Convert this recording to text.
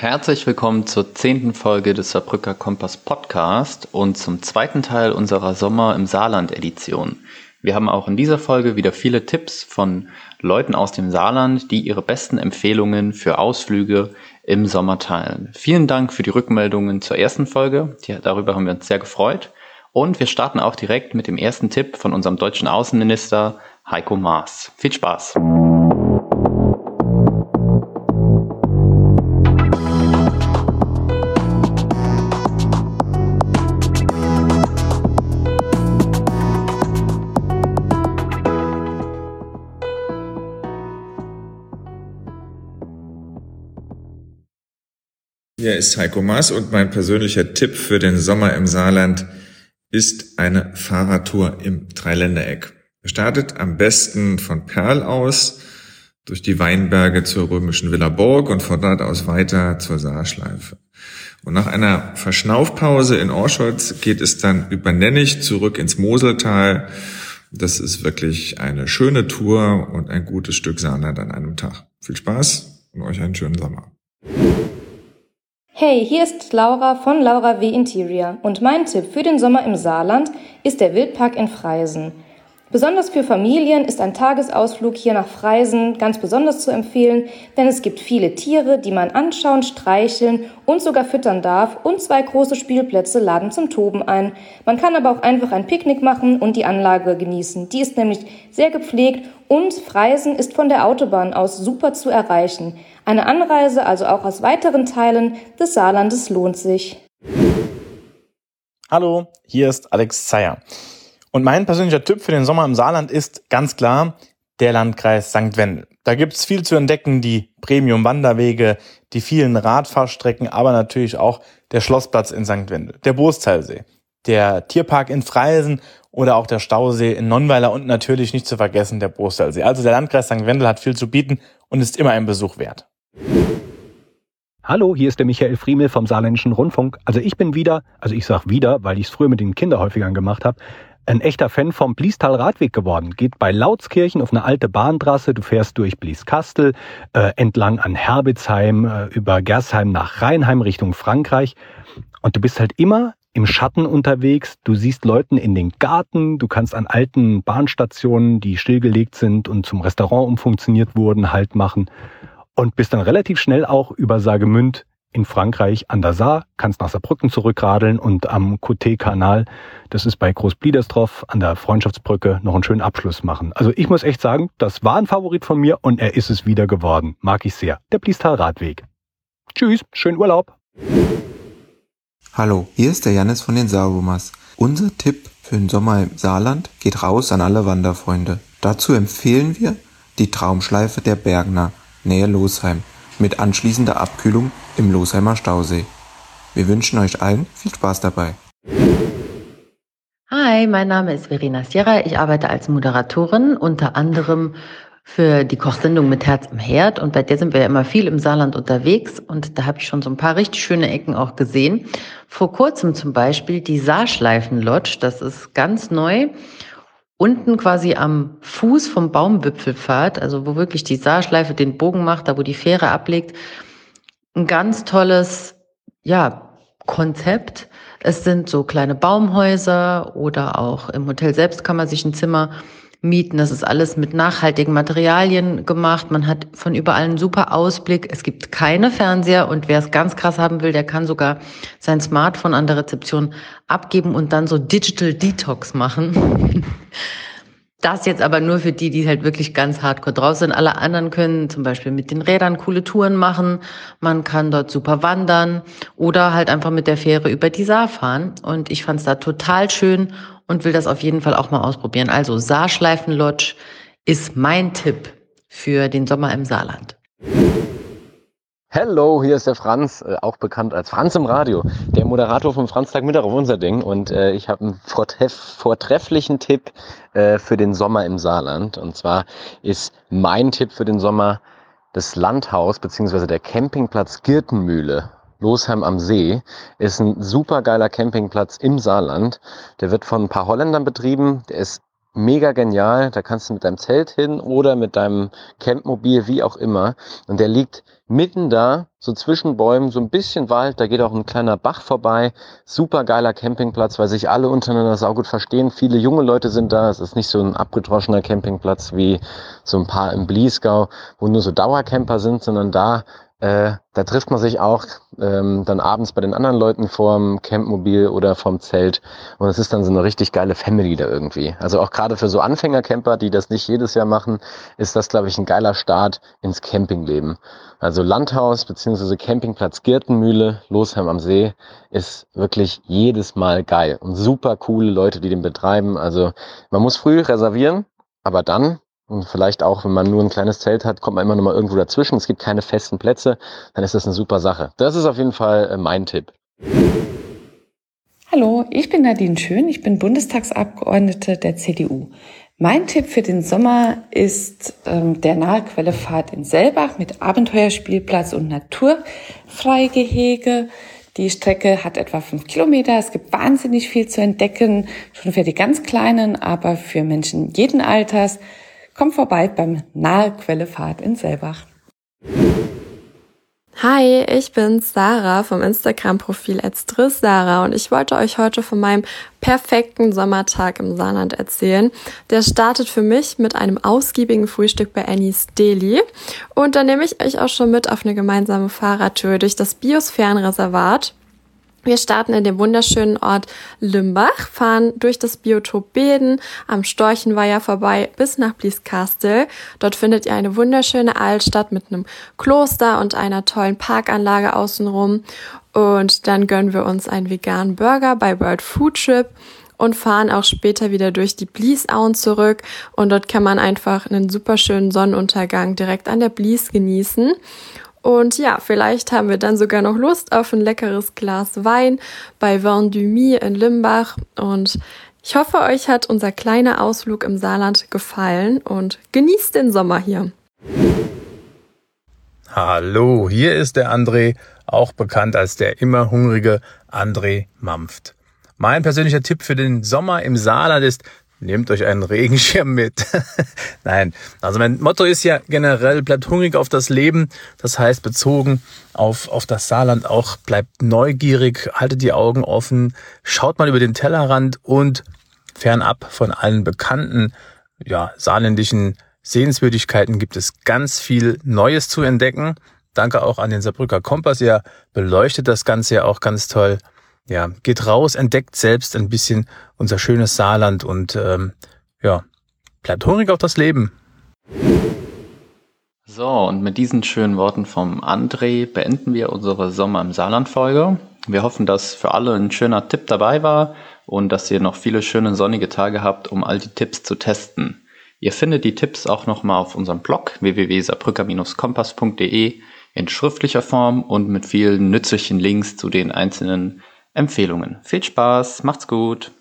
Herzlich willkommen zur zehnten Folge des Saarbrücker Kompass Podcast und zum zweiten Teil unserer Sommer im Saarland Edition. Wir haben auch in dieser Folge wieder viele Tipps von Leuten aus dem Saarland, die ihre besten Empfehlungen für Ausflüge im Sommer teilen. Vielen Dank für die Rückmeldungen zur ersten Folge. Die, darüber haben wir uns sehr gefreut. Und wir starten auch direkt mit dem ersten Tipp von unserem deutschen Außenminister Heiko Maas. Viel Spaß! Hier ist Heiko Maas und mein persönlicher Tipp für den Sommer im Saarland ist eine Fahrradtour im Dreiländereck. Startet am besten von Perl aus durch die Weinberge zur römischen Villa Borg und von dort aus weiter zur Saarschleife. Und nach einer Verschnaufpause in Orscholz geht es dann über Nennig zurück ins Moseltal. Das ist wirklich eine schöne Tour und ein gutes Stück Saarland an einem Tag. Viel Spaß und euch einen schönen Sommer. Hey, hier ist Laura von Laura W. Interior und mein Tipp für den Sommer im Saarland ist der Wildpark in Freisen. Besonders für Familien ist ein Tagesausflug hier nach Freisen ganz besonders zu empfehlen, denn es gibt viele Tiere, die man anschauen, streicheln und sogar füttern darf und zwei große Spielplätze laden zum Toben ein. Man kann aber auch einfach ein Picknick machen und die Anlage genießen. Die ist nämlich sehr gepflegt und Freisen ist von der Autobahn aus super zu erreichen. Eine Anreise also auch aus weiteren Teilen des Saarlandes lohnt sich. Hallo, hier ist Alex Zeyer. Und mein persönlicher Tipp für den Sommer im Saarland ist ganz klar der Landkreis St. Wendel. Da gibt's viel zu entdecken, die Premium-Wanderwege, die vielen Radfahrstrecken, aber natürlich auch der Schlossplatz in St. Wendel, der Bursteilsee, der Tierpark in Freisen oder auch der Stausee in Nonnweiler und natürlich nicht zu vergessen der Bursteilsee. Also der Landkreis St. Wendel hat viel zu bieten und ist immer ein Besuch wert. Hallo, hier ist der Michael Friemel vom Saarländischen Rundfunk. Also ich bin wieder, also ich sag wieder, weil ich es früher mit den Kinderhäufigern gemacht habe, ein echter Fan vom Bliestal Radweg geworden. Geht bei Lautskirchen auf eine alte Bahntrasse, du fährst durch Blieskastel, äh, entlang an Herbitzheim, äh, über Gersheim nach Rheinheim Richtung Frankreich. Und du bist halt immer im Schatten unterwegs, du siehst Leuten in den Garten, du kannst an alten Bahnstationen, die stillgelegt sind und zum Restaurant umfunktioniert wurden, halt machen und bist dann relativ schnell auch über Sagemünd in Frankreich an der Saar, kannst nach Saarbrücken zurückradeln und am Côté-Kanal, das ist bei Großbliedersdorf an der Freundschaftsbrücke, noch einen schönen Abschluss machen. Also ich muss echt sagen, das war ein Favorit von mir und er ist es wieder geworden. Mag ich sehr. Der Bliestal Radweg. Tschüss, schönen Urlaub. Hallo, hier ist der Janis von den Saarwummers. Unser Tipp für den Sommer im Saarland geht raus an alle Wanderfreunde. Dazu empfehlen wir die Traumschleife der Bergner Nähe Losheim mit anschließender Abkühlung im Losheimer Stausee. Wir wünschen euch allen viel Spaß dabei. Hi, mein Name ist Verena Sierra. Ich arbeite als Moderatorin, unter anderem für die Kochsendung mit Herz im Herd. Und bei der sind wir ja immer viel im Saarland unterwegs. Und da habe ich schon so ein paar richtig schöne Ecken auch gesehen. Vor kurzem zum Beispiel die Saarschleifen Lodge. Das ist ganz neu unten quasi am Fuß vom Baumwipfelpfad, also wo wirklich die Saarschleife den Bogen macht, da wo die Fähre ablegt, ein ganz tolles, ja, Konzept. Es sind so kleine Baumhäuser oder auch im Hotel selbst kann man sich ein Zimmer mieten. Das ist alles mit nachhaltigen Materialien gemacht. Man hat von überall einen super Ausblick. Es gibt keine Fernseher und wer es ganz krass haben will, der kann sogar sein Smartphone an der Rezeption abgeben und dann so Digital Detox machen. Das jetzt aber nur für die, die halt wirklich ganz hardcore drauf sind. Alle anderen können zum Beispiel mit den Rädern coole Touren machen. Man kann dort super wandern oder halt einfach mit der Fähre über die Saar fahren. Und ich fand es da total schön und will das auf jeden Fall auch mal ausprobieren. Also Saarschleifenlodge ist mein Tipp für den Sommer im Saarland. Hallo, hier ist der Franz, äh, auch bekannt als Franz im Radio, der Moderator vom Franztag Mittag auf unser Ding. Und äh, ich habe einen vortreff vortrefflichen Tipp äh, für den Sommer im Saarland. Und zwar ist mein Tipp für den Sommer das Landhaus beziehungsweise der Campingplatz Girtenmühle Losheim am See ist ein super geiler Campingplatz im Saarland. Der wird von ein paar Holländern betrieben. Der ist mega genial. Da kannst du mit deinem Zelt hin oder mit deinem Campmobil, wie auch immer. Und der liegt mitten da, so zwischen Bäumen, so ein bisschen Wald. Da geht auch ein kleiner Bach vorbei. Super geiler Campingplatz, weil sich alle untereinander saugut verstehen. Viele junge Leute sind da. Es ist nicht so ein abgedroschener Campingplatz wie so ein paar im Bliesgau, wo nur so Dauercamper sind, sondern da äh, da trifft man sich auch ähm, dann abends bei den anderen Leuten vorm Campmobil oder vorm Zelt und es ist dann so eine richtig geile Family da irgendwie. Also auch gerade für so Anfängercamper, die das nicht jedes Jahr machen, ist das, glaube ich, ein geiler Start ins Campingleben. Also Landhaus beziehungsweise Campingplatz Girtenmühle, Losheim am See, ist wirklich jedes Mal geil und super coole Leute, die den betreiben. Also man muss früh reservieren, aber dann und vielleicht auch, wenn man nur ein kleines Zelt hat, kommt man immer noch mal irgendwo dazwischen. Es gibt keine festen Plätze. Dann ist das eine super Sache. Das ist auf jeden Fall äh, mein Tipp. Hallo, ich bin Nadine Schön. Ich bin Bundestagsabgeordnete der CDU. Mein Tipp für den Sommer ist ähm, der Nahequellefahrt in Selbach mit Abenteuerspielplatz und Naturfreigehege. Die Strecke hat etwa fünf Kilometer. Es gibt wahnsinnig viel zu entdecken, schon für die ganz Kleinen, aber für Menschen jeden Alters. Komm vorbei beim Nahe Quellefahrt in Selbach. Hi, ich bin Sarah vom Instagram-Profil Sarah und ich wollte euch heute von meinem perfekten Sommertag im Saarland erzählen. Der startet für mich mit einem ausgiebigen Frühstück bei Annie's Deli und dann nehme ich euch auch schon mit auf eine gemeinsame Fahrradtour durch das Biosphärenreservat wir starten in dem wunderschönen Ort Limbach, fahren durch das Biotop Beden am Storchenweiher vorbei bis nach Blieskastel. Dort findet ihr eine wunderschöne Altstadt mit einem Kloster und einer tollen Parkanlage außenrum. Und dann gönnen wir uns einen veganen Burger bei World Food Trip und fahren auch später wieder durch die Bliesauen zurück. Und dort kann man einfach einen super schönen Sonnenuntergang direkt an der Blies genießen. Und ja, vielleicht haben wir dann sogar noch Lust auf ein leckeres Glas Wein bei Vendumie in Limbach. Und ich hoffe, euch hat unser kleiner Ausflug im Saarland gefallen und genießt den Sommer hier. Hallo, hier ist der André, auch bekannt als der immer hungrige André Mampft. Mein persönlicher Tipp für den Sommer im Saarland ist, Nehmt euch einen Regenschirm mit. Nein, also mein Motto ist ja generell, bleibt hungrig auf das Leben. Das heißt, bezogen auf, auf das Saarland auch, bleibt neugierig, haltet die Augen offen, schaut mal über den Tellerrand und fernab von allen bekannten, ja, saarländischen Sehenswürdigkeiten gibt es ganz viel Neues zu entdecken. Danke auch an den Saarbrücker Kompass. Ihr beleuchtet das Ganze ja auch ganz toll ja, geht raus, entdeckt selbst ein bisschen unser schönes Saarland und ähm, ja, bleibt hungrig auf das Leben. So, und mit diesen schönen Worten vom André beenden wir unsere Sommer im Saarland-Folge. Wir hoffen, dass für alle ein schöner Tipp dabei war und dass ihr noch viele schöne sonnige Tage habt, um all die Tipps zu testen. Ihr findet die Tipps auch nochmal auf unserem Blog www.saarbrücker-kompass.de in schriftlicher Form und mit vielen nützlichen Links zu den einzelnen Empfehlungen. Viel Spaß, macht's gut.